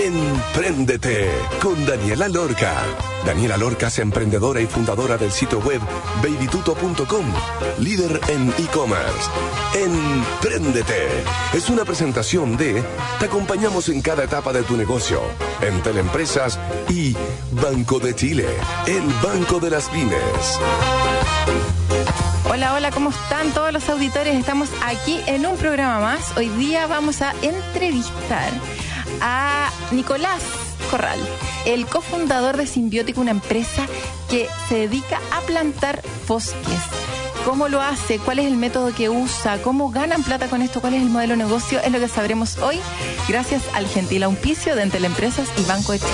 Empréndete con Daniela Lorca. Daniela Lorca es emprendedora y fundadora del sitio web babytuto.com, líder en e-commerce. Empréndete es una presentación de Te acompañamos en cada etapa de tu negocio, en Teleempresas y Banco de Chile, el Banco de las Pymes. Hola, hola, ¿cómo están todos los auditores? Estamos aquí en un programa más. Hoy día vamos a entrevistar a Nicolás Corral, el cofundador de Simbiótica, una empresa que se dedica a plantar bosques. ¿Cómo lo hace? ¿Cuál es el método que usa? ¿Cómo ganan plata con esto? ¿Cuál es el modelo de negocio? Es lo que sabremos hoy gracias al gentil auspicio de Entel Empresas y Banco de Chile.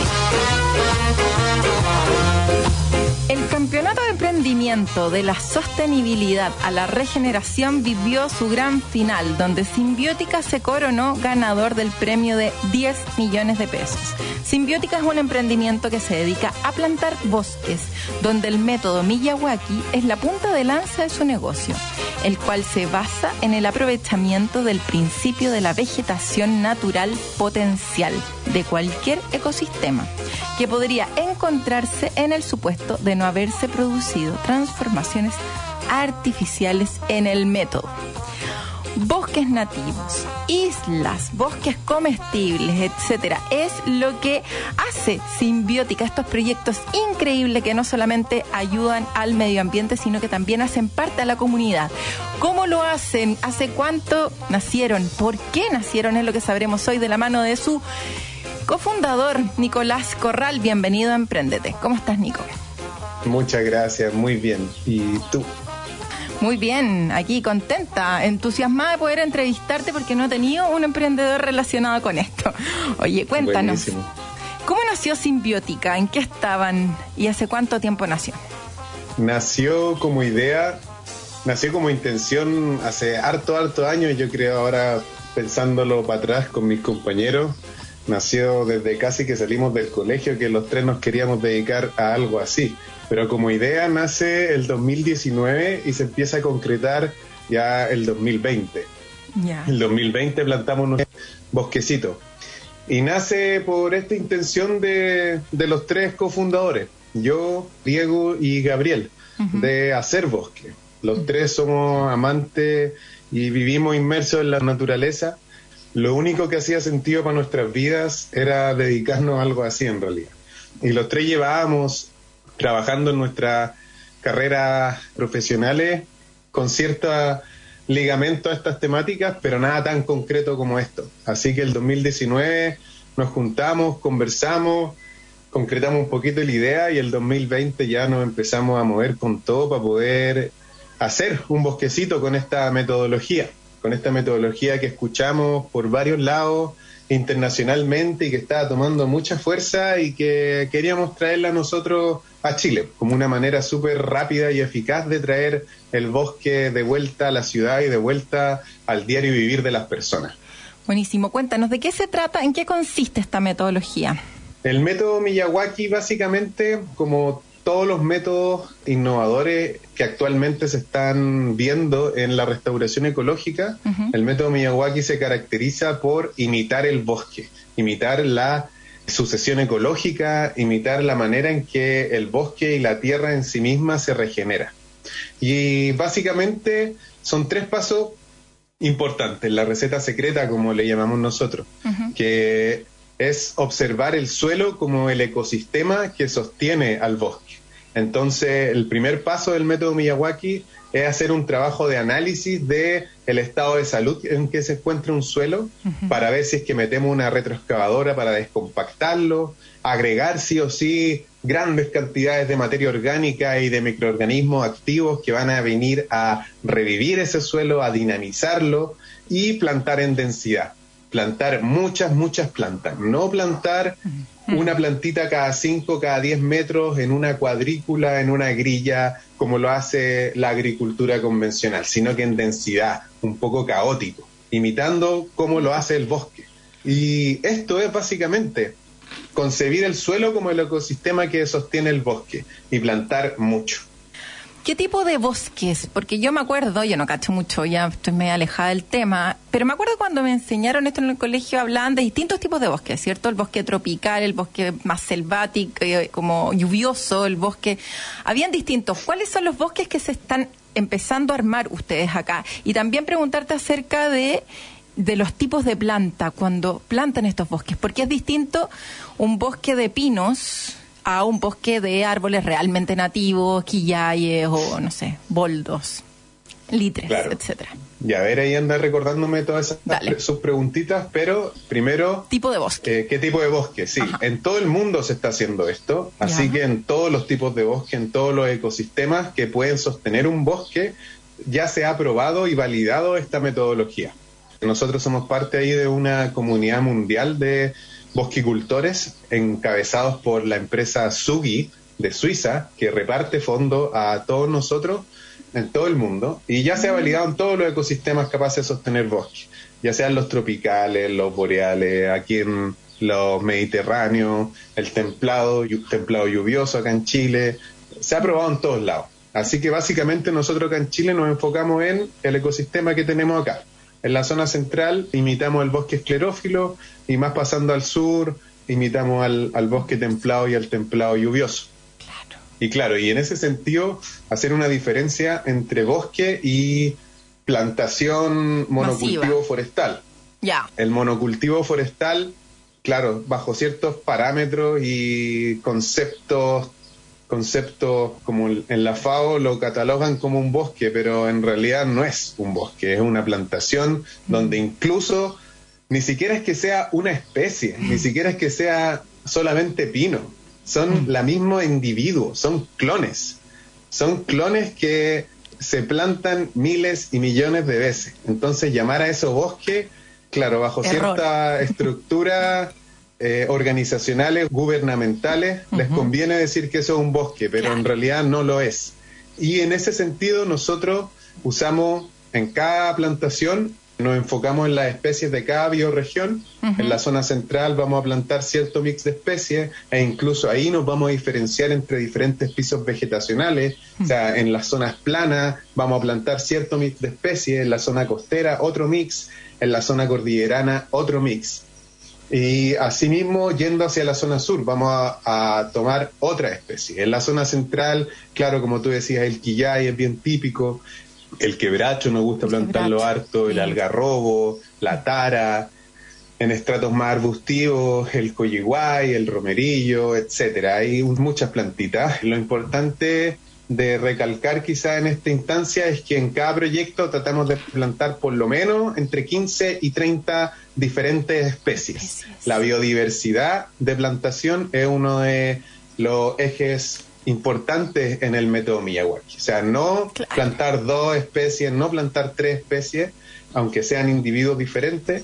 El campeonato de emprendimiento de la sostenibilidad a la regeneración vivió su gran final, donde Simbiótica se coronó ganador del premio de 10 millones de pesos. Simbiótica es un emprendimiento que se dedica a plantar bosques, donde el método Miyawaki es la punta de lanza de su negocio, el cual se basa en el aprovechamiento del principio de la vegetación natural potencial de cualquier ecosistema, que podría encontrarse en el supuesto de no haberse producido transformaciones artificiales en el método. Bosques nativos, islas, bosques comestibles, etcétera, es lo que hace Simbiótica, estos proyectos increíbles que no solamente ayudan al medio ambiente, sino que también hacen parte de la comunidad. ¿Cómo lo hacen? ¿Hace cuánto nacieron? ¿Por qué nacieron? Es lo que sabremos hoy de la mano de su cofundador, Nicolás Corral. Bienvenido a Emprendete. ¿Cómo estás, Nico? Muchas gracias, muy bien. ¿Y tú? Muy bien, aquí contenta, entusiasmada de poder entrevistarte porque no he tenido un emprendedor relacionado con esto. Oye, cuéntanos. ¿Cómo nació Simbiótica? ¿En qué estaban y hace cuánto tiempo nació? Nació como idea, nació como intención hace harto, harto años, yo creo ahora pensándolo para atrás con mis compañeros, nació desde casi que salimos del colegio que los tres nos queríamos dedicar a algo así. Pero como idea nace el 2019 y se empieza a concretar ya el 2020. Ya. El 2020 plantamos un bosquecito. Y nace por esta intención de, de los tres cofundadores, yo, Diego y Gabriel, de hacer bosque. Los tres somos amantes y vivimos inmersos en la naturaleza. Lo único que hacía sentido para nuestras vidas era dedicarnos a algo así en realidad. Y los tres llevábamos trabajando en nuestras carreras profesionales con cierto ligamento a estas temáticas, pero nada tan concreto como esto. Así que el 2019 nos juntamos, conversamos, concretamos un poquito la idea y el 2020 ya nos empezamos a mover con todo para poder hacer un bosquecito con esta metodología, con esta metodología que escuchamos por varios lados internacionalmente y que estaba tomando mucha fuerza y que queríamos traerla nosotros a Chile como una manera súper rápida y eficaz de traer el bosque de vuelta a la ciudad y de vuelta al diario vivir de las personas. Buenísimo, cuéntanos, ¿de qué se trata? ¿En qué consiste esta metodología? El método Miyawaki básicamente, como todos los métodos innovadores que actualmente se están viendo en la restauración ecológica, uh -huh. el método Miyawaki se caracteriza por imitar el bosque, imitar la sucesión ecológica, imitar la manera en que el bosque y la tierra en sí misma se regenera. Y básicamente son tres pasos importantes, la receta secreta, como le llamamos nosotros, uh -huh. que es observar el suelo como el ecosistema que sostiene al bosque. Entonces, el primer paso del método Miyawaki es hacer un trabajo de análisis de el estado de salud en que se encuentra un suelo uh -huh. para ver si es que metemos una retroexcavadora para descompactarlo, agregar sí o sí grandes cantidades de materia orgánica y de microorganismos activos que van a venir a revivir ese suelo, a dinamizarlo y plantar en densidad. Plantar muchas, muchas plantas, no plantar una plantita cada 5, cada 10 metros en una cuadrícula, en una grilla, como lo hace la agricultura convencional, sino que en densidad, un poco caótico, imitando cómo lo hace el bosque. Y esto es básicamente concebir el suelo como el ecosistema que sostiene el bosque y plantar mucho. ¿Qué tipo de bosques? Porque yo me acuerdo, yo no cacho mucho, ya estoy medio alejada del tema, pero me acuerdo cuando me enseñaron esto en el colegio, hablaban de distintos tipos de bosques, ¿cierto? El bosque tropical, el bosque más selvático, eh, como lluvioso, el bosque... Habían distintos. ¿Cuáles son los bosques que se están empezando a armar ustedes acá? Y también preguntarte acerca de de los tipos de planta cuando plantan estos bosques, porque es distinto un bosque de pinos a un bosque de árboles realmente nativos, quillayes o no sé, boldos, litres, etcétera. Y a ver, ahí anda recordándome todas esas sus preguntitas, pero primero... Tipo de bosque. Eh, ¿Qué tipo de bosque? Sí, en todo el mundo se está haciendo esto, así que en todos los tipos de bosque, en todos los ecosistemas que pueden sostener un bosque, ya se ha probado y validado esta metodología. Nosotros somos parte ahí de una comunidad mundial de bosquicultores encabezados por la empresa Sugi de Suiza, que reparte fondos a todos nosotros en todo el mundo y ya se ha validado en todos los ecosistemas capaces de sostener bosques, ya sean los tropicales, los boreales, aquí en los mediterráneos, el templado, templado lluvioso acá en Chile, se ha probado en todos lados. Así que básicamente nosotros acá en Chile nos enfocamos en el ecosistema que tenemos acá. En la zona central imitamos el bosque esclerófilo y más pasando al sur imitamos al, bosque templado y al templado lluvioso. Y claro, y en ese sentido hacer una diferencia entre bosque y plantación monocultivo forestal. Ya. El monocultivo forestal, claro, bajo ciertos parámetros y conceptos conceptos como en la FAO lo catalogan como un bosque, pero en realidad no es un bosque, es una plantación donde incluso ni siquiera es que sea una especie, ni siquiera es que sea solamente pino, son la misma individuo, son clones, son clones que se plantan miles y millones de veces. Entonces llamar a eso bosque, claro, bajo cierta estructura eh, organizacionales, gubernamentales, les conviene decir que eso es un bosque, pero en realidad no lo es. Y en ese sentido nosotros usamos en cada plantación, nos enfocamos en las especies de cada bioregión. En la zona central vamos a plantar cierto mix de especies e incluso ahí nos vamos a diferenciar entre diferentes pisos vegetacionales. O sea, en las zonas planas vamos a plantar cierto mix de especies, en la zona costera otro mix, en la zona cordillerana otro mix. Y asimismo, yendo hacia la zona sur, vamos a, tomar otra especie. En la zona central, claro, como tú decías, el quillay es bien típico, el quebracho nos gusta plantarlo harto, el algarrobo, la tara, en estratos más arbustivos, el coyiguay, el romerillo, etcétera. Hay muchas plantitas. Lo importante de recalcar quizá en esta instancia es que en cada proyecto tratamos de plantar por lo menos entre 15 y 30 diferentes especies. La biodiversidad de plantación es uno de los ejes importantes en el método Miyawaki. O sea, no plantar dos especies, no plantar tres especies, aunque sean individuos diferentes,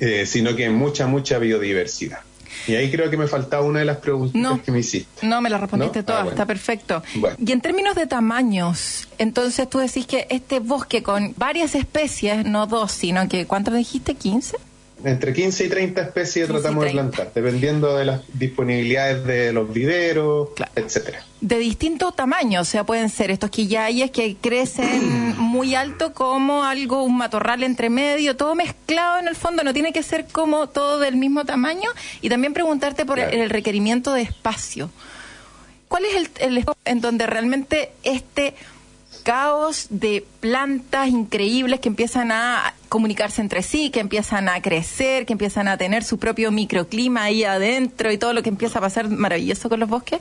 eh, sino que mucha, mucha biodiversidad. Y ahí creo que me faltaba una de las preguntas que me hiciste. No, me la respondiste ah, está perfecto. Y en términos de tamaños, entonces tú decís que este bosque con varias especies, no dos, sino que, ¿cuánto dijiste? ¿15? Entre 15 y 30 especies tratamos de plantar, dependiendo de las disponibilidades de los viveros, etcétera. De distinto tamaño, o sea, pueden ser estos quillayes que crecen muy alto como algo, un matorral entre medio, todo mezclado en el fondo, no tiene que ser como todo del mismo tamaño. Y también preguntarte por el requerimiento de espacio. ¿Cuál es el, el espacio en donde realmente este caos de plantas increíbles que empiezan a comunicarse entre sí, que empiezan a crecer, que empiezan a tener su propio microclima ahí adentro y todo lo que empieza a pasar maravilloso con los bosques.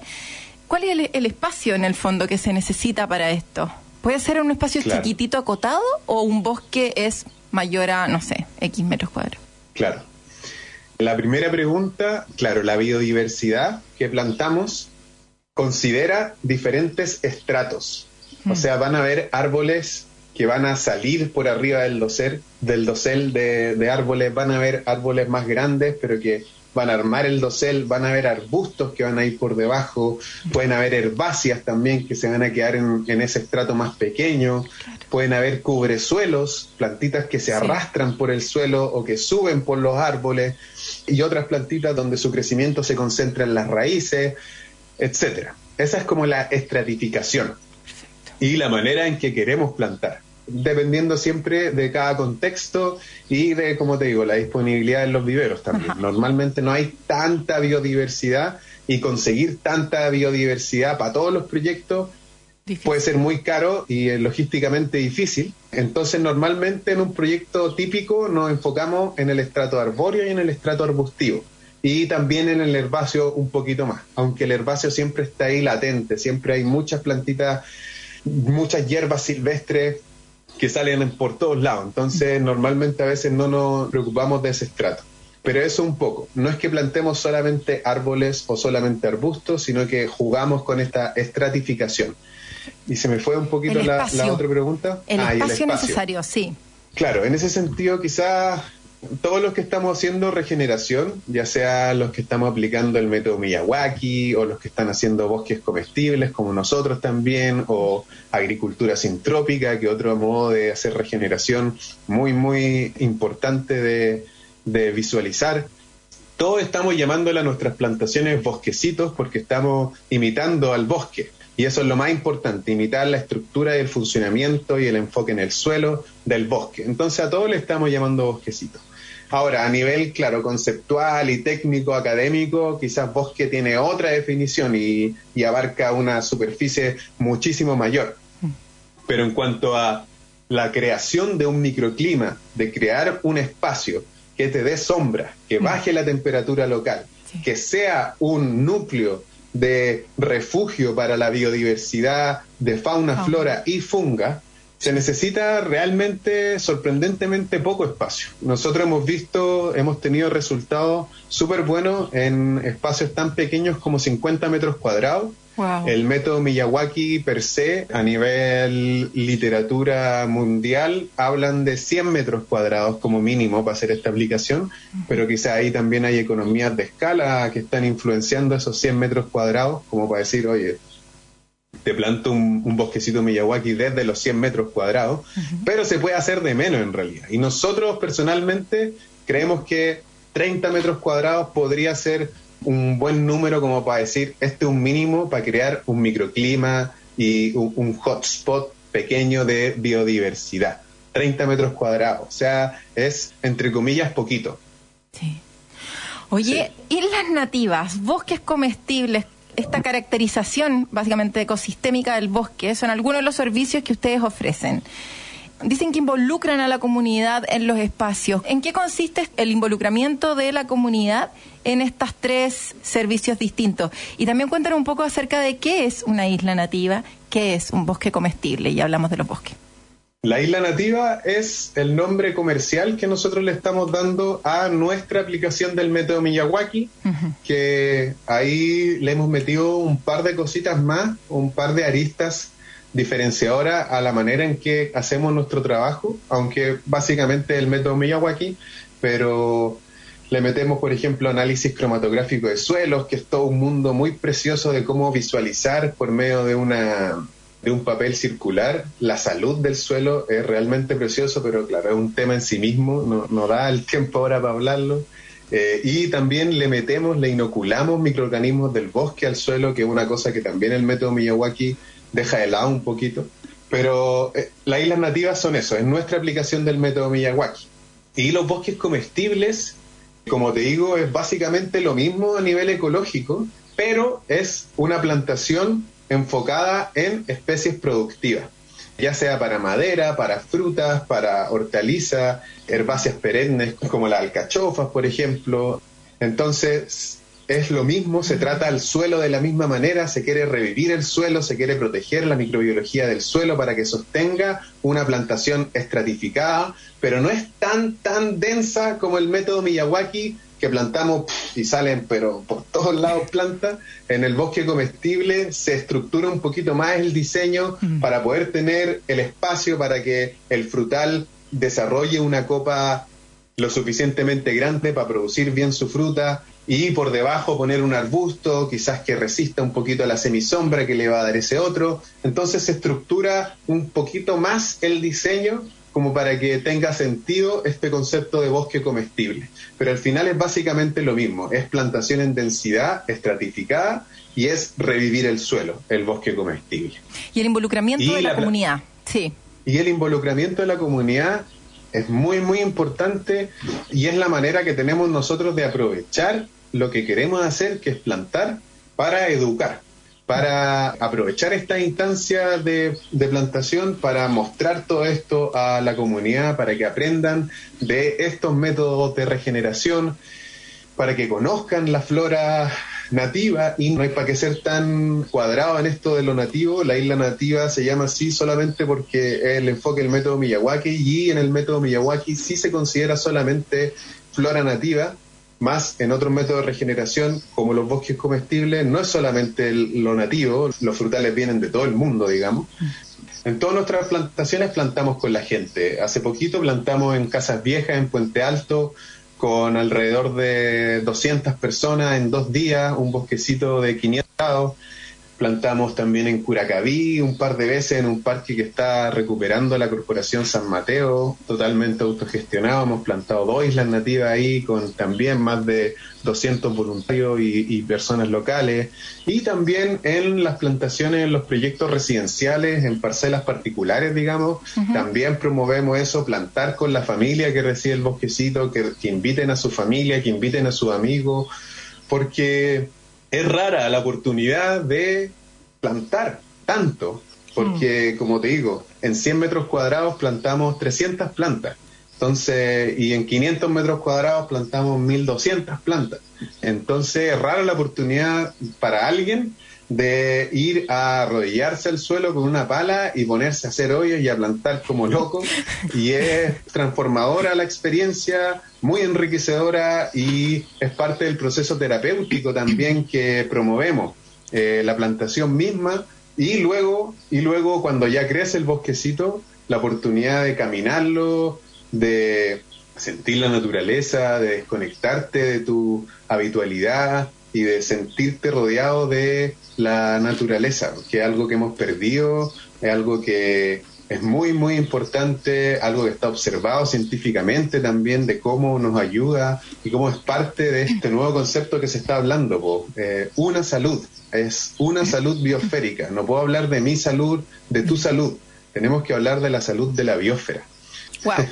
¿Cuál es el, espacio en el fondo que se necesita para esto? ¿Puede ser un espacio chiquitito acotado o un bosque es mayor a, no sé, X metros cuadrados? Claro. La primera pregunta, claro, la biodiversidad que plantamos considera diferentes estratos o sea, van a haber árboles que van a salir por arriba del dosel, del dosel de, de árboles, van a haber árboles más grandes, pero que van a armar el dosel, van a haber arbustos que van a ir por debajo, pueden haber herbáceas también que se van a quedar en, ese estrato más pequeño, pueden haber cubresuelos, plantitas que se arrastran por el suelo o que suben por los árboles, y otras plantitas donde su crecimiento se concentra en las raíces, etcétera. Esa es como la estratificación. Y la manera en que queremos plantar dependiendo siempre de cada contexto y de, como te digo, la disponibilidad en los viveros también. Normalmente no hay tanta biodiversidad y conseguir tanta biodiversidad para todos los proyectos puede ser muy caro y eh, logísticamente difícil. Entonces, normalmente en un proyecto típico nos enfocamos en el estrato arbóreo y en el estrato arbustivo. Y también en el herbáceo un poquito más, aunque el herbáceo siempre está ahí latente, siempre hay muchas plantitas, muchas hierbas silvestres que salen por todos lados. Entonces, normalmente a veces no nos preocupamos de ese estrato. Pero eso un poco. No es que plantemos solamente árboles o solamente arbustos, sino que jugamos con esta estratificación. Y se me fue un poquito la, otra pregunta. El, ah, espacio el espacio necesario, sí. Claro, en ese sentido quizás todos los que estamos haciendo regeneración, ya sea los que estamos aplicando el método Miyawaki o los que están haciendo bosques comestibles como nosotros también, o agricultura sintrópica, que otro modo de hacer regeneración muy, muy importante de, de visualizar. Todos estamos llamándole a nuestras plantaciones bosquecitos porque estamos imitando al bosque. Y eso es lo más importante, imitar la estructura y el funcionamiento y el enfoque en el suelo del bosque. Entonces a todos le estamos llamando bosquecitos. Ahora, a nivel, claro, conceptual y técnico, académico, quizás bosque tiene otra definición y, abarca una superficie muchísimo mayor. Pero en cuanto a la creación de un microclima, de crear un espacio que te dé sombra, que baje la temperatura local, que sea un núcleo de refugio para la biodiversidad de fauna, flora y funga, se necesita realmente, sorprendentemente poco espacio. Nosotros hemos visto, hemos tenido resultados súper buenos en espacios tan pequeños como 50 metros cuadrados. El método Miyawaki per se, a nivel literatura mundial, hablan de 100 metros cuadrados como mínimo para hacer esta aplicación, pero quizá ahí también hay economías de escala que están influenciando esos 100 metros cuadrados, como para decir, oye, te planto un, bosquecito Miyawaki desde los 100 metros cuadrados, pero se puede hacer de menos en realidad. Y nosotros personalmente creemos que 30 metros cuadrados podría ser un buen número como para decir, este es un mínimo para crear un microclima y un, hotspot pequeño de biodiversidad. 30 metros cuadrados, o sea, es entre comillas poquito. Sí. Oye, islas nativas, bosques comestibles, esta caracterización básicamente ecosistémica del bosque son algunos de los servicios que ustedes ofrecen. Dicen que involucran a la comunidad en los espacios. ¿En qué consiste el involucramiento de la comunidad en estos tres servicios distintos? Y también cuentan un poco acerca de qué es una isla nativa, qué es un bosque comestible, y hablamos de los bosques. La isla nativa es el nombre comercial que nosotros le estamos dando a nuestra aplicación del método Miyawaki, que ahí le hemos metido un par de cositas más, un par de aristas diferenciadoras a la manera en que hacemos nuestro trabajo, aunque básicamente el método Miyawaki, pero le metemos, por ejemplo, análisis cromatográfico de suelos, que es todo un mundo muy precioso de cómo visualizar por medio de una de un papel circular. La salud del suelo es realmente precioso, pero claro, es un tema en sí mismo, no, no da el tiempo ahora para hablarlo. Eh, y también le metemos, le inoculamos microorganismos del bosque al suelo, que es una cosa que también el método Miyawaki deja de lado un poquito. Pero eh, las islas nativas son eso, es nuestra aplicación del método Miyawaki. Y los bosques comestibles, como te digo, es básicamente lo mismo a nivel ecológico, pero es una plantación enfocada en especies productivas, ya sea para madera, para frutas, para hortalizas, herbáceas perennes como las alcachofas, por ejemplo. Entonces, es lo mismo, se trata al suelo de la misma manera, se quiere revivir el suelo, se quiere proteger la microbiología del suelo para que sostenga una plantación estratificada, pero no es tan, tan densa como el método Miyawaki, que plantamos y salen, pero por todos lados plantas. En el bosque comestible se estructura un poquito más el diseño para poder tener el espacio para que el frutal desarrolle una copa lo suficientemente grande para producir bien su fruta y por debajo poner un arbusto, quizás que resista un poquito a la semisombra que le va a dar ese otro. Entonces se estructura un poquito más el diseño como para que tenga sentido este concepto de bosque comestible. Pero al final es básicamente lo mismo, es plantación en densidad estratificada y es revivir el suelo, el bosque comestible. Y el involucramiento de la comunidad, sí. Y el involucramiento de la comunidad es muy, muy importante y es la manera que tenemos nosotros de aprovechar lo que queremos hacer, que es plantar para educar, para aprovechar esta instancia de, plantación, para mostrar todo esto a la comunidad, para que aprendan de estos métodos de regeneración, para que conozcan la flora nativa y no hay para qué ser tan cuadrado en esto de lo nativo. La isla nativa se llama así solamente porque el enfoque del método Miyawaki y en el método Miyawaki sí se considera solamente flora nativa, más en otros métodos de regeneración como los bosques comestibles no es solamente lo nativo, los frutales vienen de todo el mundo, digamos. En todas nuestras plantaciones plantamos con la gente. Hace poquito plantamos en Casas Viejas, en Puente Alto, con alrededor de 200 personas en dos días, un bosquecito de 500 grados. Plantamos también en Curacaví un par de veces en un parque que está recuperando la Corporación San Mateo, totalmente autogestionado. Hemos plantado dos islas nativas ahí con también más de 200 voluntarios y, personas locales. Y también en las plantaciones, en los proyectos residenciales, en parcelas particulares, digamos, también promovemos eso, plantar con la familia que recibe el bosquecito, que, que inviten a su familia, que inviten a sus amigos, porque es rara la oportunidad de plantar tanto, porque mm. como te digo, en 100 metros cuadrados plantamos 300 plantas. Entonces, y en 500 metros cuadrados plantamos 1200 plantas. Entonces, es rara la oportunidad para alguien de ir a arrodillarse al suelo con una pala y ponerse a hacer hoyos y a plantar como loco. Y es transformadora la experiencia, muy enriquecedora y es parte del proceso terapéutico también que promovemos. Eh, la plantación misma y luego, y luego cuando ya crece el bosquecito, la oportunidad de caminarlo, de sentir la naturaleza, de desconectarte de tu habitualidad y de sentirte rodeado de la naturaleza, que es algo que hemos perdido, es algo que es muy, muy importante, algo que está observado científicamente también de cómo nos ayuda y cómo es parte de este nuevo concepto que se está hablando, eh, una salud, es una salud biosférica, no puedo hablar de mi salud, de tu salud, tenemos que hablar de la salud de la biosfera. Wow.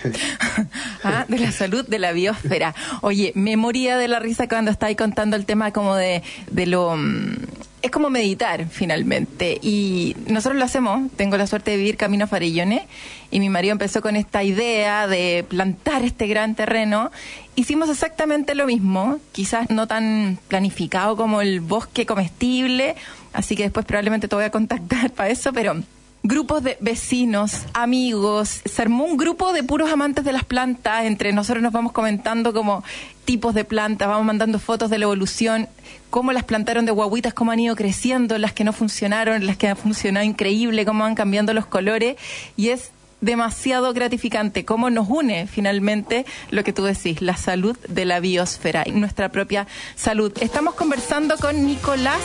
Ah, de la salud de la biosfera. Oye, memoria de la risa cuando estáis contando el tema como de, de lo... Mm, es como meditar finalmente. Y nosotros lo hacemos. Tengo la suerte de vivir camino Farillones. Y mi marido empezó con esta idea de plantar este gran terreno. Hicimos exactamente lo mismo. Quizás no tan planificado como el bosque comestible. Así que después probablemente te voy a contactar para eso. Pero grupos de vecinos, amigos, se armó un grupo de puros amantes de las plantas, entre nosotros nos vamos comentando como tipos de plantas, vamos mandando fotos de la evolución, cómo las plantaron de guaguitas, cómo han ido creciendo, las que no funcionaron, las que han funcionado increíble, cómo van cambiando los colores, y es demasiado gratificante, cómo nos une finalmente lo que tú decís, la salud de la biosfera y nuestra propia salud. Estamos conversando con Nicolás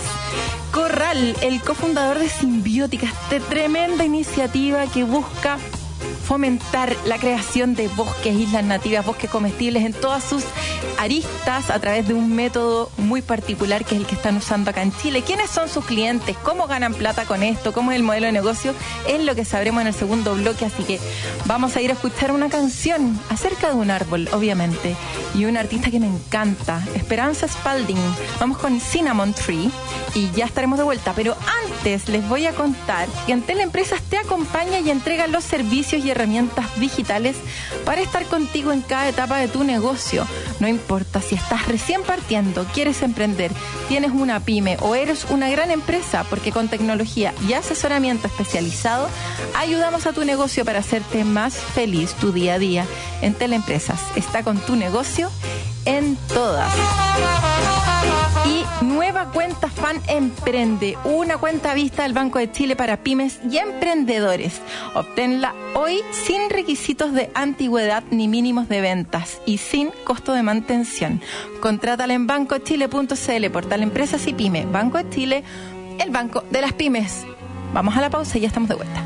Corral, el cofundador de Simbiótica, esta tremenda iniciativa que busca fomentar la creación de bosques, islas nativas, bosques comestibles en todas sus aristas a través de un método muy particular que es el que están usando acá en Chile. ¿Quiénes son sus clientes? ¿Cómo ganan plata con esto? ¿Cómo es el modelo de negocio? Es lo que sabremos en el segundo bloque, así que vamos a ir a escuchar una canción acerca de un árbol, obviamente, y un artista que me encanta, Esperanza Spalding. Vamos con Cinnamon Tree y ya estaremos de vuelta, pero antes les voy a contar que Antel Empresas te acompaña y entrega los servicios y herramientas digitales para estar contigo en cada etapa de tu negocio. No importa si estás recién partiendo, quieres emprender, tienes una pyme o eres una gran empresa, porque con tecnología y asesoramiento especializado ayudamos a tu negocio para hacerte más feliz tu día a día. En Teleempresas está con tu negocio en todas. Y nueva cuenta Fan Emprende, una cuenta vista del Banco de Chile para pymes y emprendedores. Obténla hoy sin requisitos de antigüedad ni mínimos de ventas y sin costo de mantención. Contrátala en bancochile.cl, portal Empresas y Pyme. Banco de Chile, el banco de las pymes. Vamos a la pausa y ya estamos de vuelta.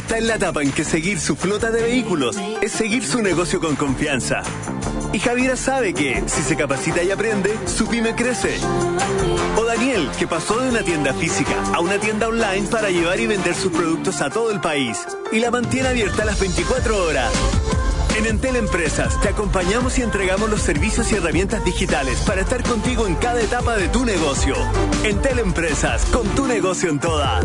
Está en la etapa en que seguir su flota de vehículos es seguir su negocio con confianza. Y Javiera sabe que, si se capacita y aprende, su pyme crece. O Daniel, que pasó de una tienda física a una tienda online para llevar y vender sus productos a todo el país y la mantiene abierta las 24 horas. En Entel Empresas te acompañamos y entregamos los servicios y herramientas digitales para estar contigo en cada etapa de tu negocio. Entel Empresas, con tu negocio en todas.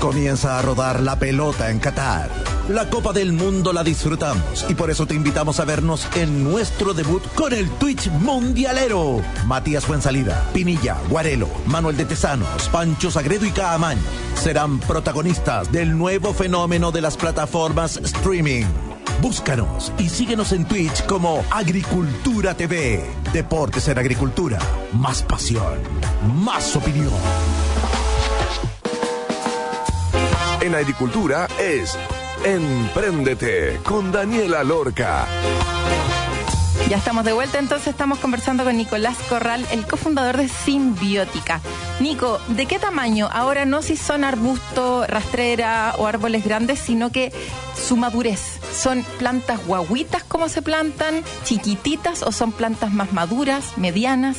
Comienza a rodar la pelota en Qatar. La Copa del Mundo la disfrutamos y por eso te invitamos a vernos en nuestro debut con el Twitch Mundialero. Matías Fuensalida, Pinilla, Guarelo, Manuel de Tesanos, Pancho Sagredo y Caamaño serán protagonistas del nuevo fenómeno de las plataformas streaming. Búscanos y síguenos en Twitch como Agricultura TV. Deportes en Agricultura. Más pasión. Más opinión. En agricultura es Empréndete con Daniela Lorca. Ya estamos de vuelta, entonces estamos conversando con Nicolás Corral, el cofundador de Simbiótica. Nico, ¿de qué tamaño? Ahora no si son arbustos, rastrera o árboles grandes, sino que su madurez. ¿Son plantas guaguitas como se plantan, chiquititas o son plantas más maduras, medianas?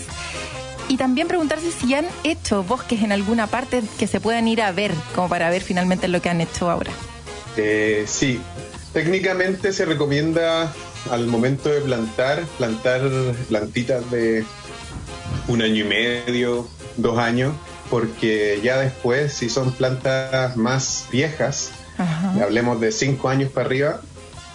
Y también preguntarse si han hecho bosques en alguna parte que se puedan ir a ver, como para ver finalmente lo que han hecho ahora. Eh, sí, técnicamente se recomienda al momento de plantar, plantar plantitas de un año y medio, dos años, porque ya después, si son plantas más viejas, hablemos de cinco años para arriba,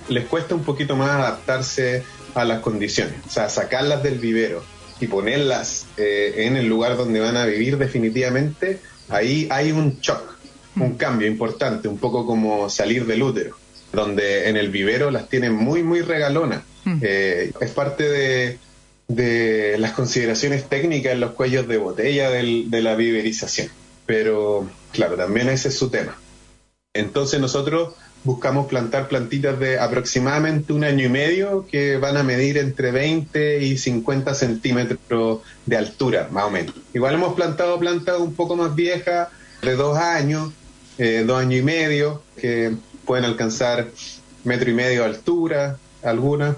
les cuesta un poquito más adaptarse a las condiciones, o sea, sacarlas del vivero y ponerlas eh, en el lugar donde van a vivir definitivamente, ahí hay un shock, un cambio importante, un poco como salir del útero, donde en el vivero las tienen muy, muy regalonas. Eh, es parte de, de, las consideraciones técnicas en los cuellos de botella del, de la viverización. Pero claro, también ese es su tema. Entonces nosotros buscamos plantar plantitas de aproximadamente un año y medio que van a medir entre 20 y 50 centímetros de altura, más o menos. Igual hemos plantado plantas un poco más viejas, de dos años, eh, dos años y medio, que pueden alcanzar metro y medio de altura, algunas,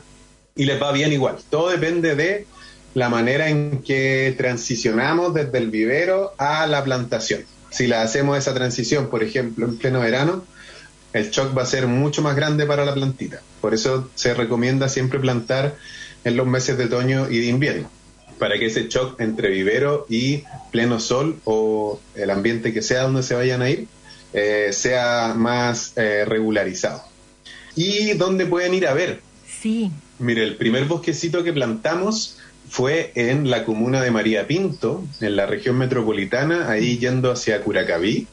y les va bien igual. Todo depende de la manera en que transicionamos desde el vivero a la plantación. Si la hacemos esa transición, por ejemplo, en pleno verano, el shock va a ser mucho más grande para la plantita. Por eso se recomienda siempre plantar en los meses de otoño y de invierno, para que ese shock entre vivero y pleno sol o el ambiente que sea donde se vayan a ir eh, sea más eh, regularizado. ¿Y dónde pueden ir a ver? Sí. Mire, el primer bosquecito que plantamos fue en la comuna de María Pinto, en la región metropolitana, ahí yendo hacia Curacaví,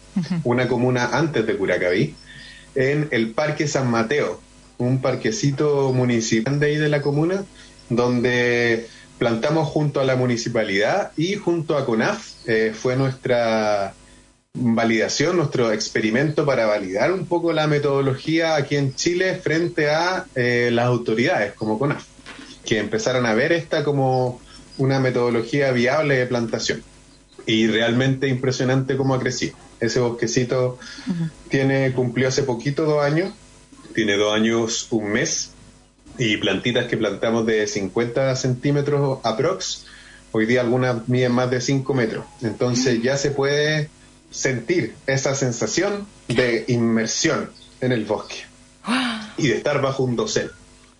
una comuna antes de Curacaví en el Parque San Mateo, un parquecito municipal de ahí de la comuna, donde plantamos junto a la municipalidad y junto a CONAF. Eh, fue nuestra validación, nuestro experimento para validar un poco la metodología aquí en Chile frente a eh, las autoridades como CONAF, que empezaron a ver esta como una metodología viable de plantación. Y realmente impresionante cómo ha crecido. Ese bosquecito tiene, cumplió hace poquito dos años, tiene dos años, un mes, y plantitas que plantamos de 50 centímetros aprox, hoy día algunas miden más de 5 metros. Entonces ya se puede sentir esa sensación de inmersión en el bosque y de estar bajo un dosel.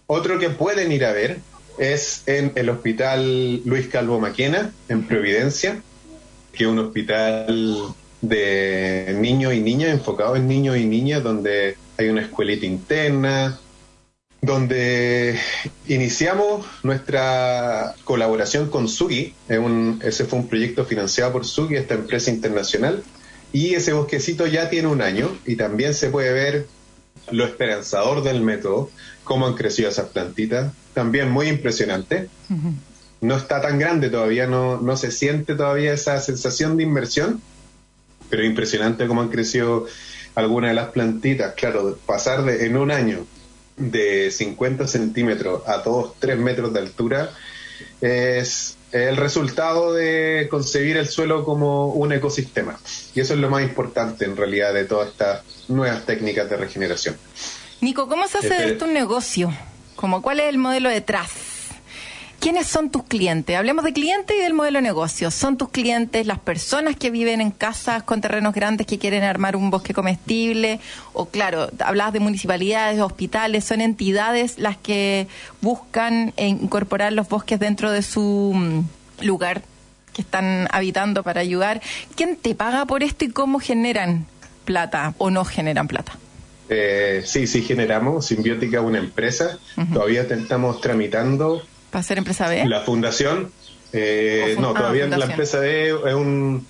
Otro que pueden ir a ver es en el Hospital Luis Calvo Maquena, en Providencia, que es un hospital de niños y niñas, enfocado en niños y niñas, donde hay una escuelita interna, donde iniciamos nuestra colaboración con Sugi. ese fue un proyecto financiado por Sugi, esta empresa internacional, Y ese bosquecito ya tiene un año y también se puede ver lo esperanzador del método, cómo han crecido esas plantitas, también muy impresionante. No está tan grande todavía, no, no se siente todavía esa sensación de inversión, pero impresionante cómo han crecido algunas de las plantitas. Claro, pasar de, en un año de 50 centímetros a 2, 3 metros de altura es el resultado de concebir el suelo como un ecosistema. Y eso es lo más importante en realidad de todas estas nuevas técnicas de regeneración. Nico, ¿cómo se hace de esto un negocio? Como, ¿Cuál es el modelo detrás? ¿Quiénes son tus clientes? Hablemos de clientes y del modelo de negocio. ¿Son tus clientes las personas que viven en casas con terrenos grandes que quieren armar un bosque comestible? O claro, hablabas de municipalidades, hospitales, son entidades las que buscan incorporar los bosques dentro de su mm, lugar que están habitando para ayudar. ¿Quién te paga por esto y cómo generan plata o no generan plata? Eh, sí, sí generamos. Simbiótica una empresa. Todavía estamos tramitando ¿Para ser empresa B? La fundación, eh, no, ah, todavía la empresa B es un,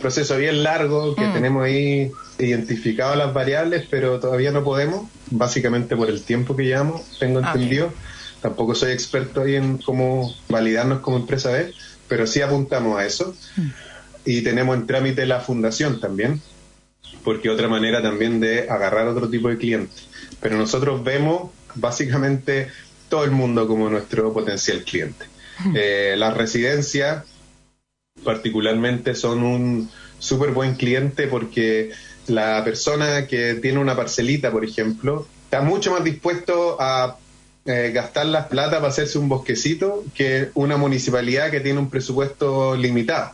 proceso bien largo que mm. tenemos ahí identificado las variables, pero todavía no podemos, básicamente por el tiempo que llevamos, tengo ah, entendido. Tampoco soy experto ahí en cómo validarnos como empresa B, pero sí apuntamos a eso. Mm. Y tenemos en trámite la fundación también, porque otra manera también de agarrar otro tipo de cliente. Pero nosotros vemos básicamente todo el mundo como nuestro potencial cliente. Eh, las residencias particularmente son un súper buen cliente porque la persona que tiene una parcelita, por ejemplo, está mucho más dispuesto a eh, gastar las plata para hacerse un bosquecito que una municipalidad que tiene un presupuesto limitado.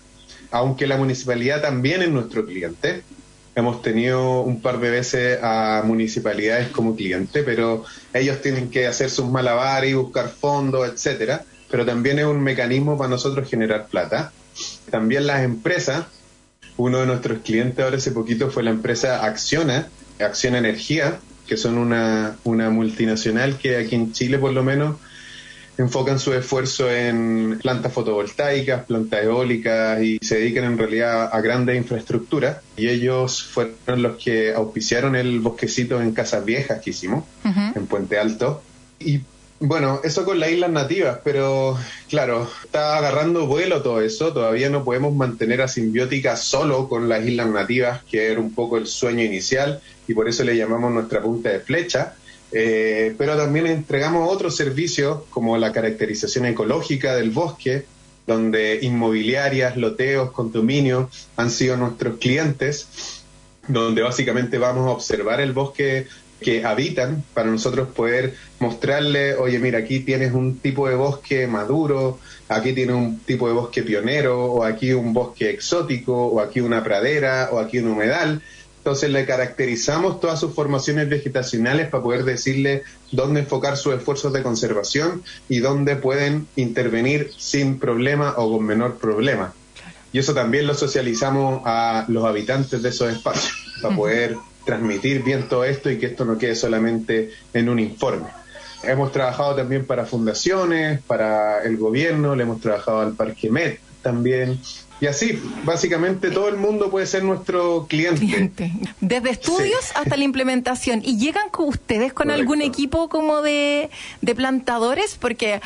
Aunque la municipalidad también es nuestro cliente, Hemos tenido un par de veces a municipalidades como cliente, pero ellos tienen que hacer sus malabares y buscar fondos, etcétera. Pero también es un mecanismo para nosotros generar plata. También las empresas, uno de nuestros clientes ahora hace poquito fue la empresa Acciona, Acciona Energía, que son una, una multinacional que aquí en Chile por lo menos enfocan su esfuerzo en plantas fotovoltaicas, plantas eólicas y se dedican en realidad a grandes infraestructuras. Y ellos fueron los que auspiciaron el bosquecito en Casas Viejas que hicimos, en Puente Alto. Y bueno, eso con las islas nativas, pero claro, está agarrando vuelo todo eso. Todavía no podemos mantener a Simbiótica solo con las islas nativas, que era un poco el sueño inicial, y por eso le llamamos nuestra punta de flecha eh, pero también entregamos otros servicios como la caracterización ecológica del bosque, donde inmobiliarias, loteos, condominios han sido nuestros clientes, donde básicamente vamos a observar el bosque que habitan para nosotros poder mostrarle, oye, mira, aquí tienes un tipo de bosque maduro, aquí tienes un tipo de bosque pionero, o aquí un bosque exótico, o aquí una pradera, o aquí un humedal, entonces le caracterizamos todas sus formaciones vegetacionales para poder decirle dónde enfocar sus esfuerzos de conservación y dónde pueden intervenir sin problema o con menor problema. Y eso también lo socializamos a los habitantes de esos espacios para poder transmitir bien todo esto y que esto no quede solamente en un informe. Hemos trabajado también para fundaciones, para el gobierno, le hemos trabajado al Parque Met también, y así, básicamente todo el mundo puede ser nuestro cliente. Desde estudios hasta la implementación. ¿Y llegan con ustedes con algún equipo como de, de plantadores? Porque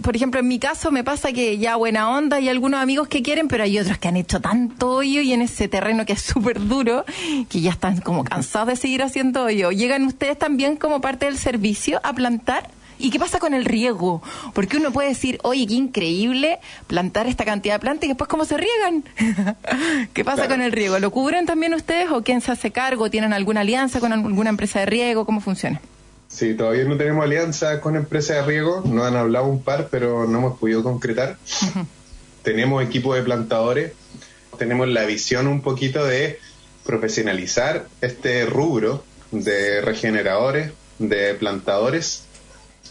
por ejemplo, en mi caso me pasa que ya buena onda y algunos amigos que quieren, pero hay otros que han hecho tanto hoyo y en ese terreno que es súper duro, que ya están como cansados de seguir haciendo hoyo. ¿Llegan ustedes también como parte del servicio a plantar? ¿Y qué pasa con el riego? Porque uno puede decir, oye, qué increíble plantar esta cantidad de plantas y después cómo se riegan. ¿Qué pasa con el riego? ¿Lo cubren también ustedes o quién se hace cargo? ¿Tienen alguna alianza con alguna empresa de riego? ¿Cómo funciona? Sí, todavía no tenemos alianza con empresas de riego, nos han hablado un par, pero no hemos podido concretar. Tenemos equipo de plantadores, tenemos la visión un poquito de profesionalizar este rubro de regeneradores, de plantadores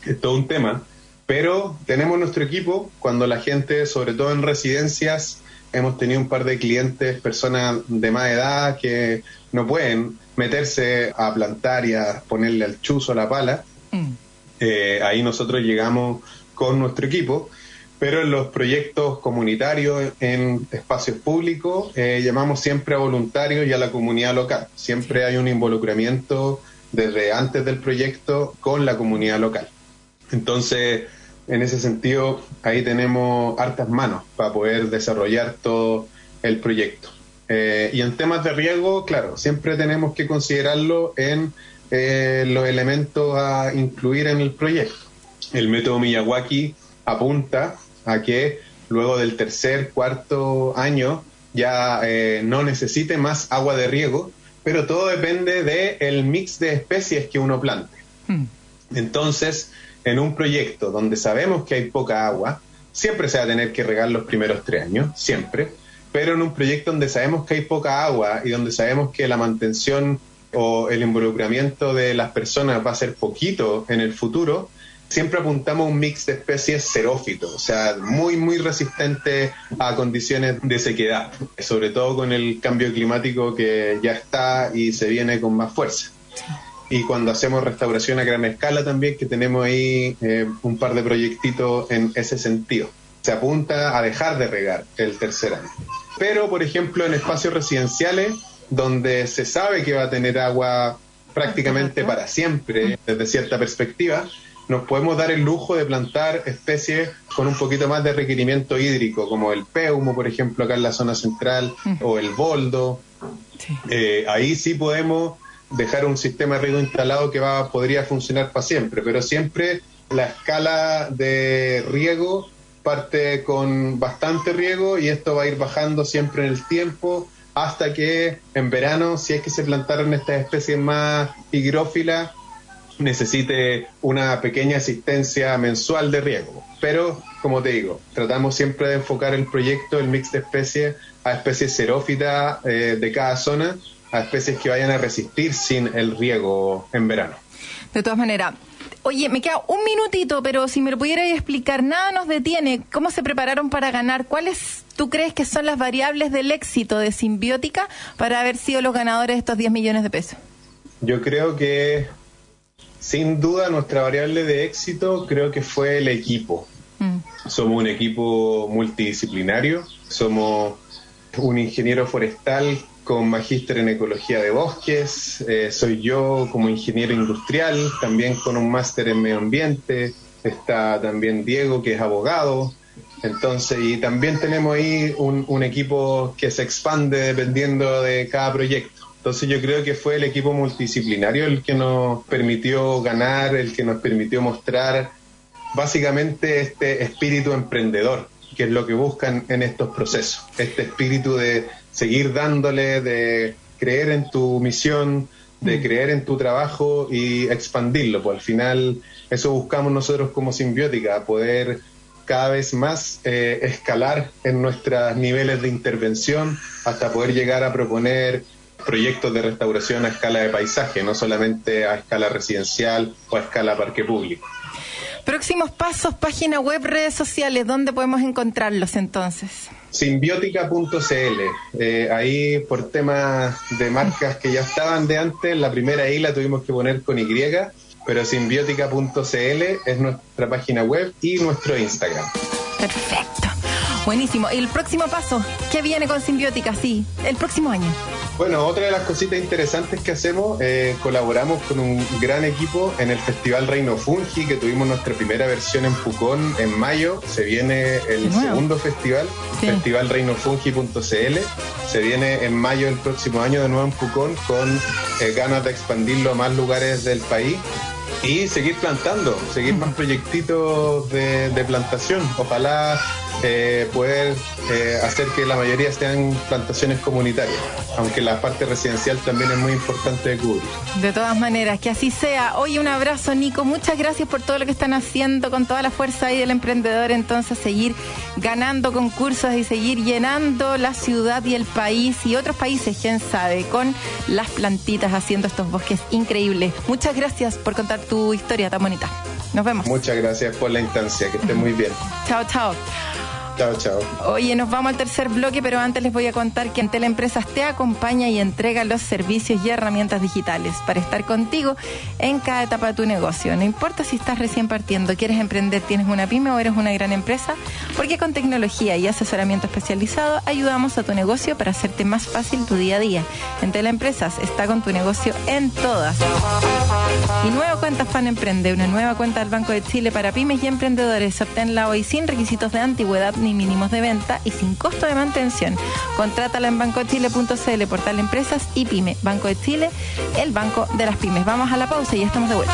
es todo un tema, pero tenemos nuestro equipo cuando la gente, sobre todo en residencias, hemos tenido un par de clientes, personas de más edad que no pueden meterse a plantar y a ponerle al chuzo a la pala. Mm. Eh, ahí nosotros llegamos con nuestro equipo, pero en los proyectos comunitarios en espacios públicos eh, llamamos siempre a voluntarios y a la comunidad local. Siempre hay un involucramiento desde antes del proyecto con la comunidad local. Entonces, en ese sentido, ahí tenemos hartas manos para poder desarrollar todo el proyecto. Eh, y en temas de riego, claro, siempre tenemos que considerarlo en eh, los elementos a incluir en el proyecto. El método Miyawaki apunta a que luego del tercer, cuarto año ya eh, no necesite más agua de riego, pero todo depende del el mix de especies que uno plante. Hmm. Entonces, en un proyecto donde sabemos que hay poca agua, siempre se va a tener que regar los primeros tres años, siempre, pero en un proyecto donde sabemos que hay poca agua y donde sabemos que la mantención o el involucramiento de las personas va a ser poquito en el futuro, siempre apuntamos a un mix de especies xerófitos, o sea, muy, muy resistente a condiciones de sequedad, sobre todo con el cambio climático que ya está y se viene con más fuerza. Y cuando hacemos restauración a gran escala también, que tenemos ahí eh, un par de proyectitos en ese sentido. Se apunta a dejar de regar el tercer año. Pero, por ejemplo, en espacios residenciales, donde se sabe que va a tener agua prácticamente para siempre, desde cierta perspectiva, nos podemos dar el lujo de plantar especies con un poquito más de requerimiento hídrico, como el peumo, por ejemplo, acá en la zona central, o el boldo. Eh, ahí sí podemos dejar un sistema de riego instalado que va, podría funcionar para siempre, pero siempre la escala de riego parte con bastante riego y esto va a ir bajando siempre en el tiempo hasta que en verano, si es que se plantaron estas especies más higrófilas, necesite una pequeña asistencia mensual de riego. Pero, como te digo, tratamos siempre de enfocar el proyecto, el mix de especies, a especies xerófitas eh, de cada zona, a especies que vayan a resistir sin el riego en verano. De todas maneras, Oye, me queda un minutito, pero si me lo pudieras explicar, nada nos detiene. ¿Cómo se prepararon para ganar? ¿Cuáles tú crees que son las variables del éxito de Simbiótica para haber sido los ganadores de estos 10 millones de pesos? Yo creo que sin duda, nuestra variable de éxito creo que fue el equipo. Mm. Somos un equipo multidisciplinario, somos un ingeniero forestal con magíster en ecología de bosques, eh, soy yo como ingeniero industrial, también con un máster en medio ambiente, está también Diego que es abogado, entonces, y también tenemos ahí un, un equipo que se expande dependiendo de cada proyecto. Entonces yo creo que fue el equipo multidisciplinario el que nos permitió ganar, el que nos permitió mostrar básicamente este espíritu emprendedor, que es lo que buscan en estos procesos, este espíritu de seguir dándole, de creer en tu misión, de mm. creer en tu trabajo y expandirlo. Pues al final eso buscamos nosotros como simbiótica, poder cada vez más eh, escalar en nuestros niveles de intervención hasta poder llegar a proponer proyectos de restauración a escala de paisaje, no solamente a escala residencial o a escala parque público. Próximos pasos, página web, redes sociales, ¿dónde podemos encontrarlos entonces? Simbiótica.cl, eh, ahí por temas de marcas que ya estaban de antes, la primera I la tuvimos que poner con Y, pero simbiótica.cl es nuestra página web y nuestro Instagram. Perfecto. Buenísimo. ¿Y el próximo paso? ¿Qué viene con Simbiótica? Sí, el próximo año. Bueno, otra de las cositas interesantes que hacemos, eh, colaboramos con un gran equipo en el Festival Reino Fungi, que tuvimos nuestra primera versión en Pucón en mayo. Se viene el segundo festival, festivalreinofungi.cl. Se viene en mayo del próximo año de nuevo en Pucón con eh, ganas de expandirlo a más lugares del país y seguir plantando, seguir más proyectitos de, de plantación. Ojalá eh, poder eh, hacer que la mayoría sean plantaciones comunitarias, aunque la parte residencial también es muy importante de cubrir. De todas maneras, que así sea. Hoy un abrazo, Nico. Muchas gracias por todo lo que están haciendo con toda la fuerza ahí del emprendedor. Entonces, seguir ganando concursos y seguir llenando la ciudad y el país y otros países, quién sabe, con las plantitas haciendo estos bosques increíbles. Muchas gracias por contar tu historia tan bonita. Nos vemos. Muchas gracias por la instancia. Que esté muy bien. chao, chao. Chao, chao. Oye, nos vamos al tercer bloque, pero antes les voy a contar que Entel Empresas te acompaña y entrega los servicios y herramientas digitales para estar contigo en cada etapa de tu negocio. No importa si estás recién partiendo, quieres emprender, tienes una pyme o eres una gran empresa, porque con tecnología y asesoramiento especializado ayudamos a tu negocio para hacerte más fácil tu día a día. Entel Empresas está con tu negocio en todas. Y nueva cuenta Fan Emprende, una nueva cuenta del Banco de Chile para pymes y emprendedores. Obténla hoy sin requisitos de antigüedad ni mínimos de venta y sin costo de mantención. Contrátala en bancochile.cl, portal Empresas y Pyme. Banco de Chile, el banco de las pymes. Vamos a la pausa y ya estamos de vuelta.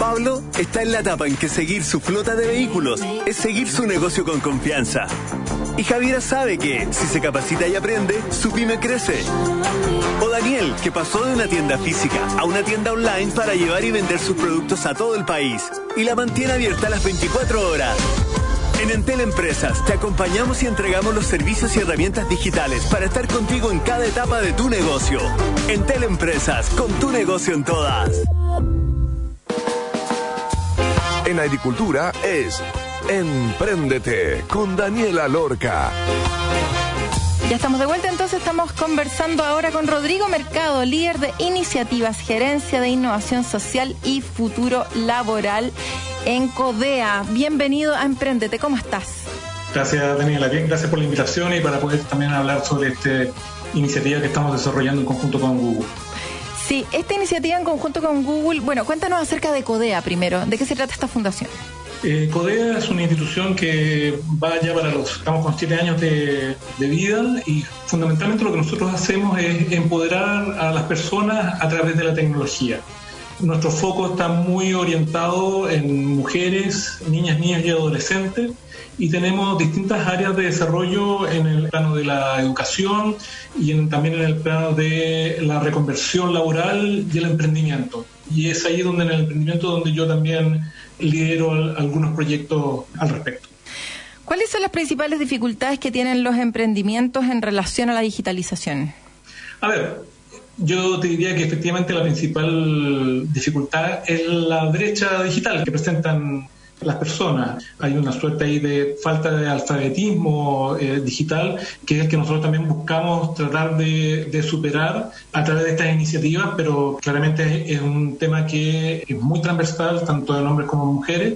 Pablo está en la etapa en que seguir su flota de vehículos es seguir su negocio con confianza. Y Javiera sabe que si se capacita y aprende, su pyme crece. O Daniel, que pasó de una tienda física a una tienda online para llevar y vender sus productos a todo el país y la mantiene abierta las 24 horas. En Entel Empresas te acompañamos y entregamos los servicios y herramientas digitales para estar contigo en cada etapa de tu negocio. Entel Empresas, con tu negocio en todas. En agricultura es Empréndete con Daniela Lorca. Ya estamos de vuelta, entonces estamos conversando ahora con Rodrigo Mercado, líder de iniciativas, gerencia de innovación social y futuro laboral en CODEA. Bienvenido a Emprendete, ¿cómo estás? Gracias Daniela, bien, gracias por la invitación y para poder también hablar sobre esta iniciativa que estamos desarrollando en conjunto con Google. Sí, esta iniciativa en conjunto con Google, bueno, cuéntanos acerca de CODEA primero, ¿de qué se trata esta fundación? Eh, CODEA es una institución que va ya para los, estamos con siete años de, de, vida y fundamentalmente lo que nosotros hacemos es empoderar a las personas a través de la tecnología. Nuestro foco está muy orientado en mujeres, niñas, niños y adolescentes y tenemos distintas áreas de desarrollo en el plano de la educación y en, también en el plano de la reconversión laboral y el emprendimiento. Y es ahí donde en el emprendimiento donde yo también lidero algunos proyectos al respecto. ¿Cuáles son las principales dificultades que tienen los emprendimientos en relación a la digitalización? A ver, yo te diría que efectivamente la principal dificultad es la brecha digital que presentan las personas. Hay una suerte ahí de falta de alfabetismo eh, digital, que es el que nosotros también buscamos tratar de, superar a través de estas iniciativas, pero claramente es, un tema que es muy transversal, tanto en hombres como en mujeres,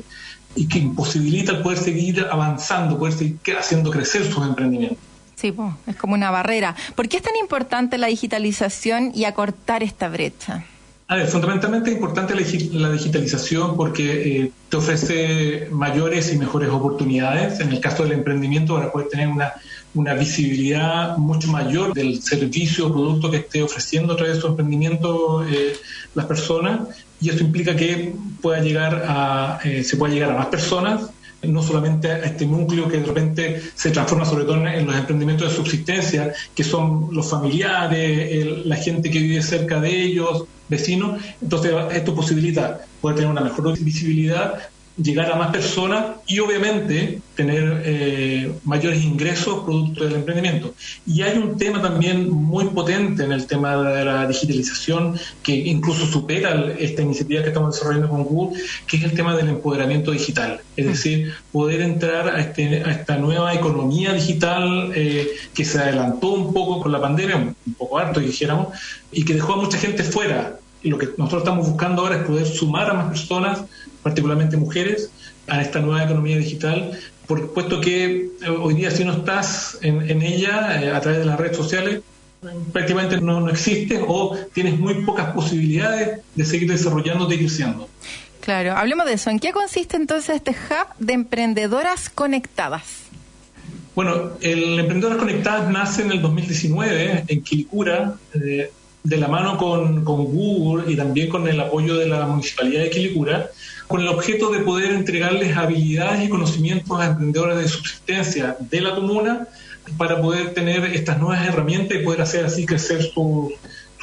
y que imposibilita el poder seguir avanzando, poder seguir haciendo crecer sus emprendimientos. Sí, es como una barrera. ¿Por qué es tan importante la digitalización y acortar esta brecha? A ver, fundamentalmente es importante la digitalización porque eh, te ofrece mayores y mejores oportunidades. En el caso del emprendimiento, para poder tener una, una visibilidad mucho mayor del servicio o producto que esté ofreciendo a través de su emprendimiento eh, las personas. Y esto implica que pueda llegar a, eh, se pueda llegar a más personas no solamente a este núcleo que de repente se transforma sobre todo en los emprendimientos de subsistencia, que son los familiares, el, la gente que vive cerca de ellos, vecinos. Entonces esto posibilita poder tener una mejor visibilidad, llegar a más personas y obviamente tener eh, mayores ingresos producto del emprendimiento. Y hay un tema también muy potente en el tema de la digitalización que incluso supera esta iniciativa que estamos desarrollando con Google, que es el tema del empoderamiento digital. Es decir, poder entrar a, este, a esta nueva economía digital eh, que se adelantó un poco con la pandemia, un poco harto dijéramos, y que dejó a mucha gente fuera. Y lo que nosotros estamos buscando ahora es poder sumar a más personas particularmente mujeres, a esta nueva economía digital, por, puesto que eh, hoy día si no estás en, en ella eh, a través de las redes sociales, prácticamente no, no existe o tienes muy pocas posibilidades de seguir desarrollándote y creciendo. Claro, hablemos de eso. ¿En qué consiste entonces este hub de emprendedoras conectadas? Bueno, el Emprendedoras Conectadas nace en el 2019 en Quilicura. Eh, de la mano con, con, Google y también con el apoyo de la Municipalidad de Quilicura, con el objeto de poder entregarles habilidades y conocimientos a emprendedores de subsistencia de la comuna para poder tener estas nuevas herramientas y poder hacer así crecer sus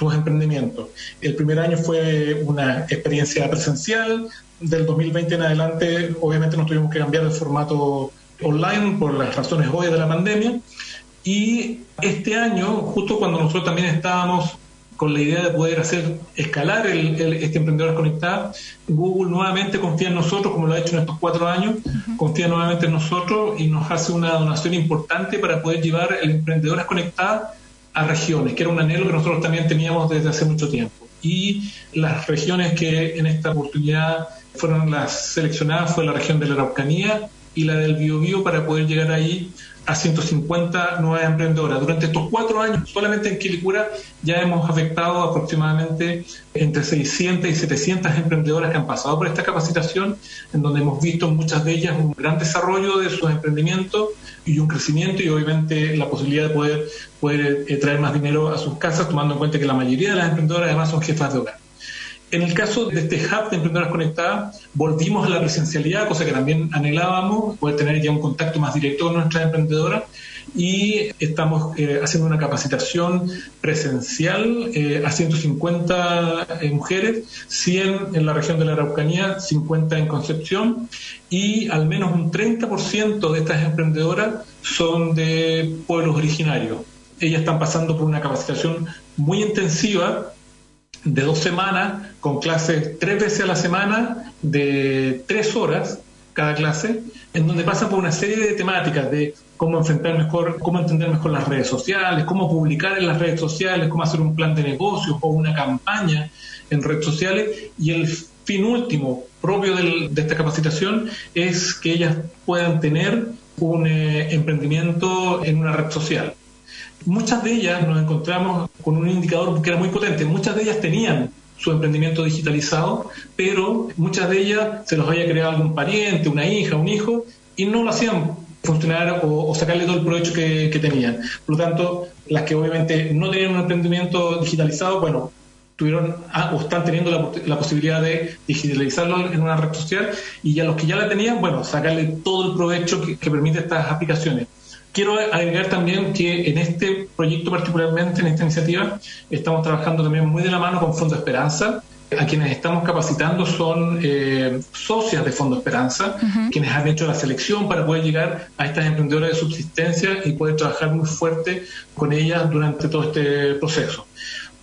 sus emprendimientos. El primer año fue una experiencia presencial, del 2020 en adelante obviamente nos tuvimos que cambiar el formato online por las razones obvias de la pandemia y este año, justo cuando nosotros también estábamos con la idea de poder hacer escalar el, este Emprendedores Conectadas, Google nuevamente confía en nosotros, como lo ha hecho en estos cuatro años, confía nuevamente en nosotros y nos hace una donación importante para poder llevar el Emprendedores Conectadas a regiones, que era un anhelo que nosotros también teníamos desde hace mucho tiempo. Y las regiones que en esta oportunidad fueron las seleccionadas fue la región de la Araucanía y la del Biobío para poder llegar ahí a 150 nuevas emprendedoras. Durante estos cuatro años, solamente en Quilicura, ya hemos afectado aproximadamente entre 600 y 700 emprendedoras que han pasado por esta capacitación, en donde hemos visto muchas de ellas un gran desarrollo de sus emprendimientos y un crecimiento y obviamente la posibilidad de poder, eh, traer más dinero a sus casas, tomando en cuenta que la mayoría de las emprendedoras además son jefas de hogar. En el caso de este hub de emprendedoras conectadas, volvimos a la presencialidad, cosa que también anhelábamos, poder tener ya un contacto más directo con nuestras emprendedoras y estamos eh, haciendo una capacitación presencial eh, a 150 eh, mujeres, 100 en la región de la Araucanía, 50 en Concepción y al menos un 30% de estas emprendedoras son de pueblos originarios. Ellas están pasando por una capacitación muy intensiva de dos semanas, con clases tres veces a la semana, de tres horas cada clase, en donde pasan por una serie de temáticas de cómo enfrentar mejor, cómo entender mejor las redes sociales, cómo publicar en las redes sociales, cómo hacer un plan de negocios o una campaña en redes sociales. Y el fin último propio de esta capacitación es que ellas puedan tener un eh, emprendimiento en una red social muchas de ellas nos encontramos con un indicador que era muy potente. Muchas de ellas tenían su emprendimiento digitalizado, pero muchas de ellas se los había creado algún pariente, una hija, un hijo, y no lo hacían funcionar o, sacarle todo el provecho que, tenían. Por lo tanto, las que obviamente no tenían un emprendimiento digitalizado, bueno, tuvieron ah, o están teniendo la, posibilidad de digitalizarlo en una red social y a los que ya la tenían, bueno, sacarle todo el provecho que, que permite estas aplicaciones. Quiero agregar también que en este proyecto particularmente, en esta iniciativa, estamos trabajando también muy de la mano con Fondo Esperanza. A quienes estamos capacitando son eh, socias de Fondo Esperanza, quienes han hecho la selección para poder llegar a estas emprendedoras de subsistencia y poder trabajar muy fuerte con ellas durante todo este proceso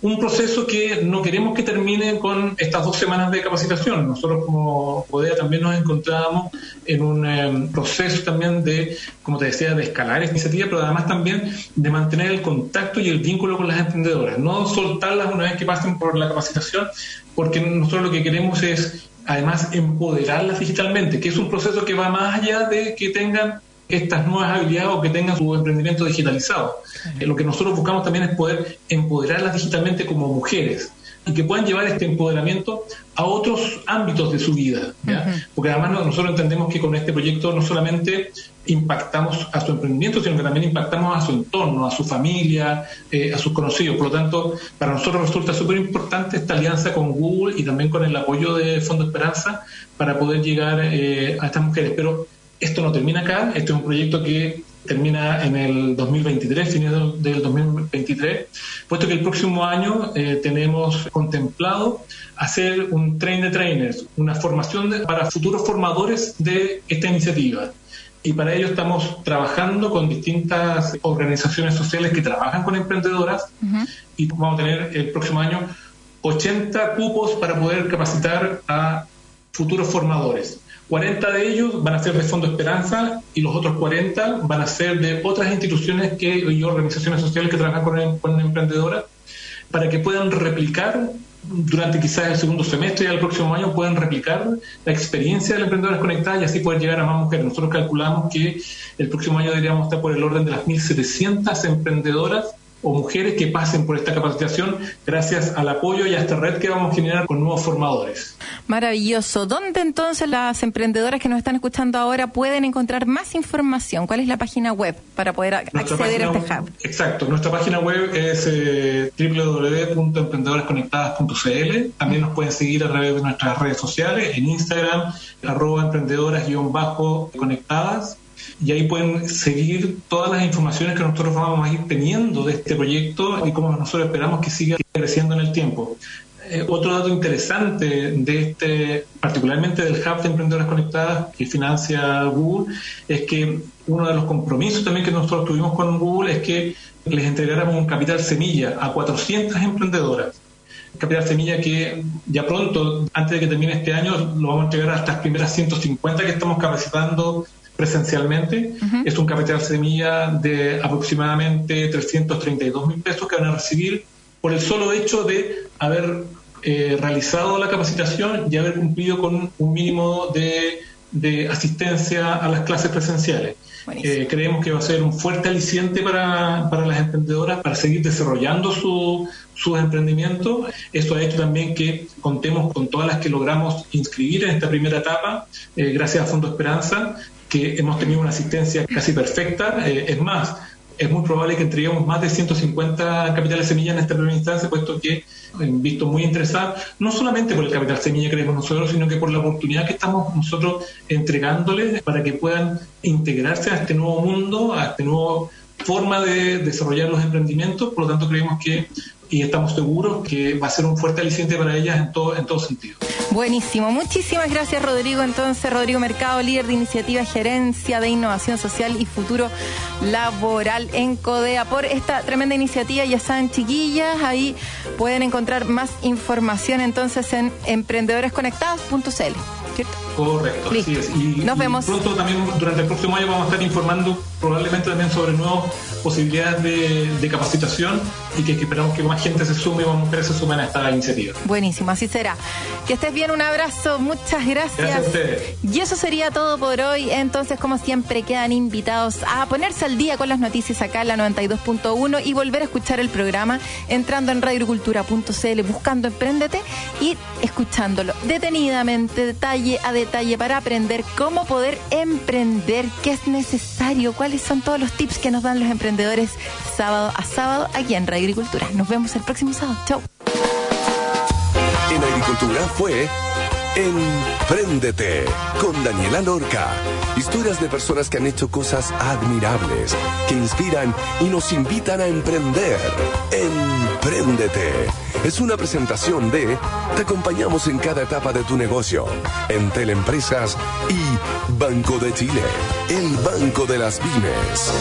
un proceso que no queremos que termine con estas dos semanas de capacitación. Nosotros como PODEA también nos encontrábamos en un em, proceso también de, como te decía, de escalar esta iniciativa, pero además también de mantener el contacto y el vínculo con las emprendedoras, no soltarlas una vez que pasen por la capacitación, porque nosotros lo que queremos es además empoderarlas digitalmente, que es un proceso que va más allá de que tengan estas nuevas habilidades o que tengan su emprendimiento digitalizado. Eh, lo que nosotros buscamos también es poder empoderarlas digitalmente como mujeres y que puedan llevar este empoderamiento a otros ámbitos de su vida. Porque además nosotros entendemos que con este proyecto no solamente impactamos a su emprendimiento, sino que también impactamos a su entorno, a su familia, eh, a sus conocidos. Por lo tanto, para nosotros resulta súper importante esta alianza con Google y también con el apoyo de Fondo Esperanza para poder llegar eh, a estas mujeres. Pero esto no termina acá, esto es un proyecto que termina en el 2023, fines del 2023, puesto que el próximo año eh, tenemos contemplado hacer un train de trainers, una formación para futuros formadores de esta iniciativa. Y para ello estamos trabajando con distintas organizaciones sociales que trabajan con emprendedoras y vamos a tener el próximo año 80 cupos para poder capacitar a futuros formadores. 40 de ellos van a ser de Fondo Esperanza y los otros 40 van a ser de otras instituciones que, y organizaciones sociales que trabajan con, con emprendedoras para que puedan replicar durante quizás el segundo semestre y el próximo año puedan replicar la experiencia de las emprendedoras conectadas y así poder llegar a más mujeres. Nosotros calculamos que el próximo año deberíamos estar por el orden de las 1.700 emprendedoras o mujeres que pasen por esta capacitación gracias al apoyo y a esta red que vamos a generar con nuevos formadores. Maravilloso. ¿Dónde entonces las emprendedoras que nos están escuchando ahora pueden encontrar más información? ¿Cuál es la página web para poder acceder a este hub? Exacto. Nuestra página web es eh, www.emprendedoresconectadas.cl. También nos pueden seguir a través de nuestras redes sociales, en Instagram, arroba emprendedoras-conectadas y ahí pueden seguir todas las informaciones que nosotros vamos a ir teniendo de este proyecto y cómo nosotros esperamos que siga creciendo en el tiempo. Eh, otro dato interesante de este, particularmente del Hub de Emprendedoras Conectadas que financia Google, es que uno de los compromisos también que nosotros tuvimos con Google es que les entregáramos un capital semilla a 400 emprendedoras. Capital semilla que ya pronto, antes de que termine este año, lo vamos a entregar a estas primeras 150 que estamos capacitando presencialmente. Es un capital semilla de aproximadamente 332 mil pesos que van a recibir por el solo hecho de haber eh, realizado la capacitación y haber cumplido con un mínimo de, asistencia a las clases presenciales. Eh, creemos que va a ser un fuerte aliciente para, para las emprendedoras para seguir desarrollando su, sus emprendimientos. Esto ha hecho también que contemos con todas las que logramos inscribir en esta primera etapa, eh, gracias a Fondo Esperanza, que hemos tenido una asistencia casi perfecta. es más, es muy probable que entreguemos más de 150 capitales semilla en esta primera instancia, puesto que visto muy interesados, no solamente por el capital semilla que tenemos nosotros, sino que por la oportunidad que estamos nosotros entregándoles para que puedan integrarse a este nuevo mundo, a esta nueva forma de desarrollar los emprendimientos. Por lo tanto, creemos que y estamos seguros que va a ser un fuerte aliciente para ellas en todo, en todo sentido. Buenísimo. Muchísimas gracias, Rodrigo. Entonces, Rodrigo Mercado, líder de iniciativa Gerencia de Innovación Social y Futuro Laboral en CODEA, por esta tremenda iniciativa. Ya saben, chiquillas, ahí pueden encontrar más información entonces en emprendedoresconectados.cl. Correcto, así es. Y, Nos vemos. Pronto también, durante el próximo año, vamos a estar informando probablemente también sobre nuevas posibilidades de, capacitación y que, esperamos que más gente se sume, más mujeres se sumen a esta iniciativa. Buenísimo, así será. Que estés bien, un abrazo, muchas gracias. Gracias a ustedes. Y eso sería todo por hoy. Entonces, como siempre, quedan invitados a ponerse al día con las noticias acá en la 92.1 y volver a escuchar el programa entrando en radiocultura.cl, buscando Emprendete y escuchándolo detenidamente, detalle a detalle, para aprender cómo poder emprender, qué es necesario, cuál son todos los tips que nos dan los emprendedores sábado a sábado aquí en Radio Agricultura. Nos vemos el próximo sábado. Chau. En Agricultura fue Emprendete con Daniela Lorca. Historias de personas que han hecho cosas admirables, que inspiran y nos invitan a emprender. Emprendete. Es una presentación de Te acompañamos en cada etapa de tu negocio, en Teleempresas y Banco de Chile, el banco de las pymes.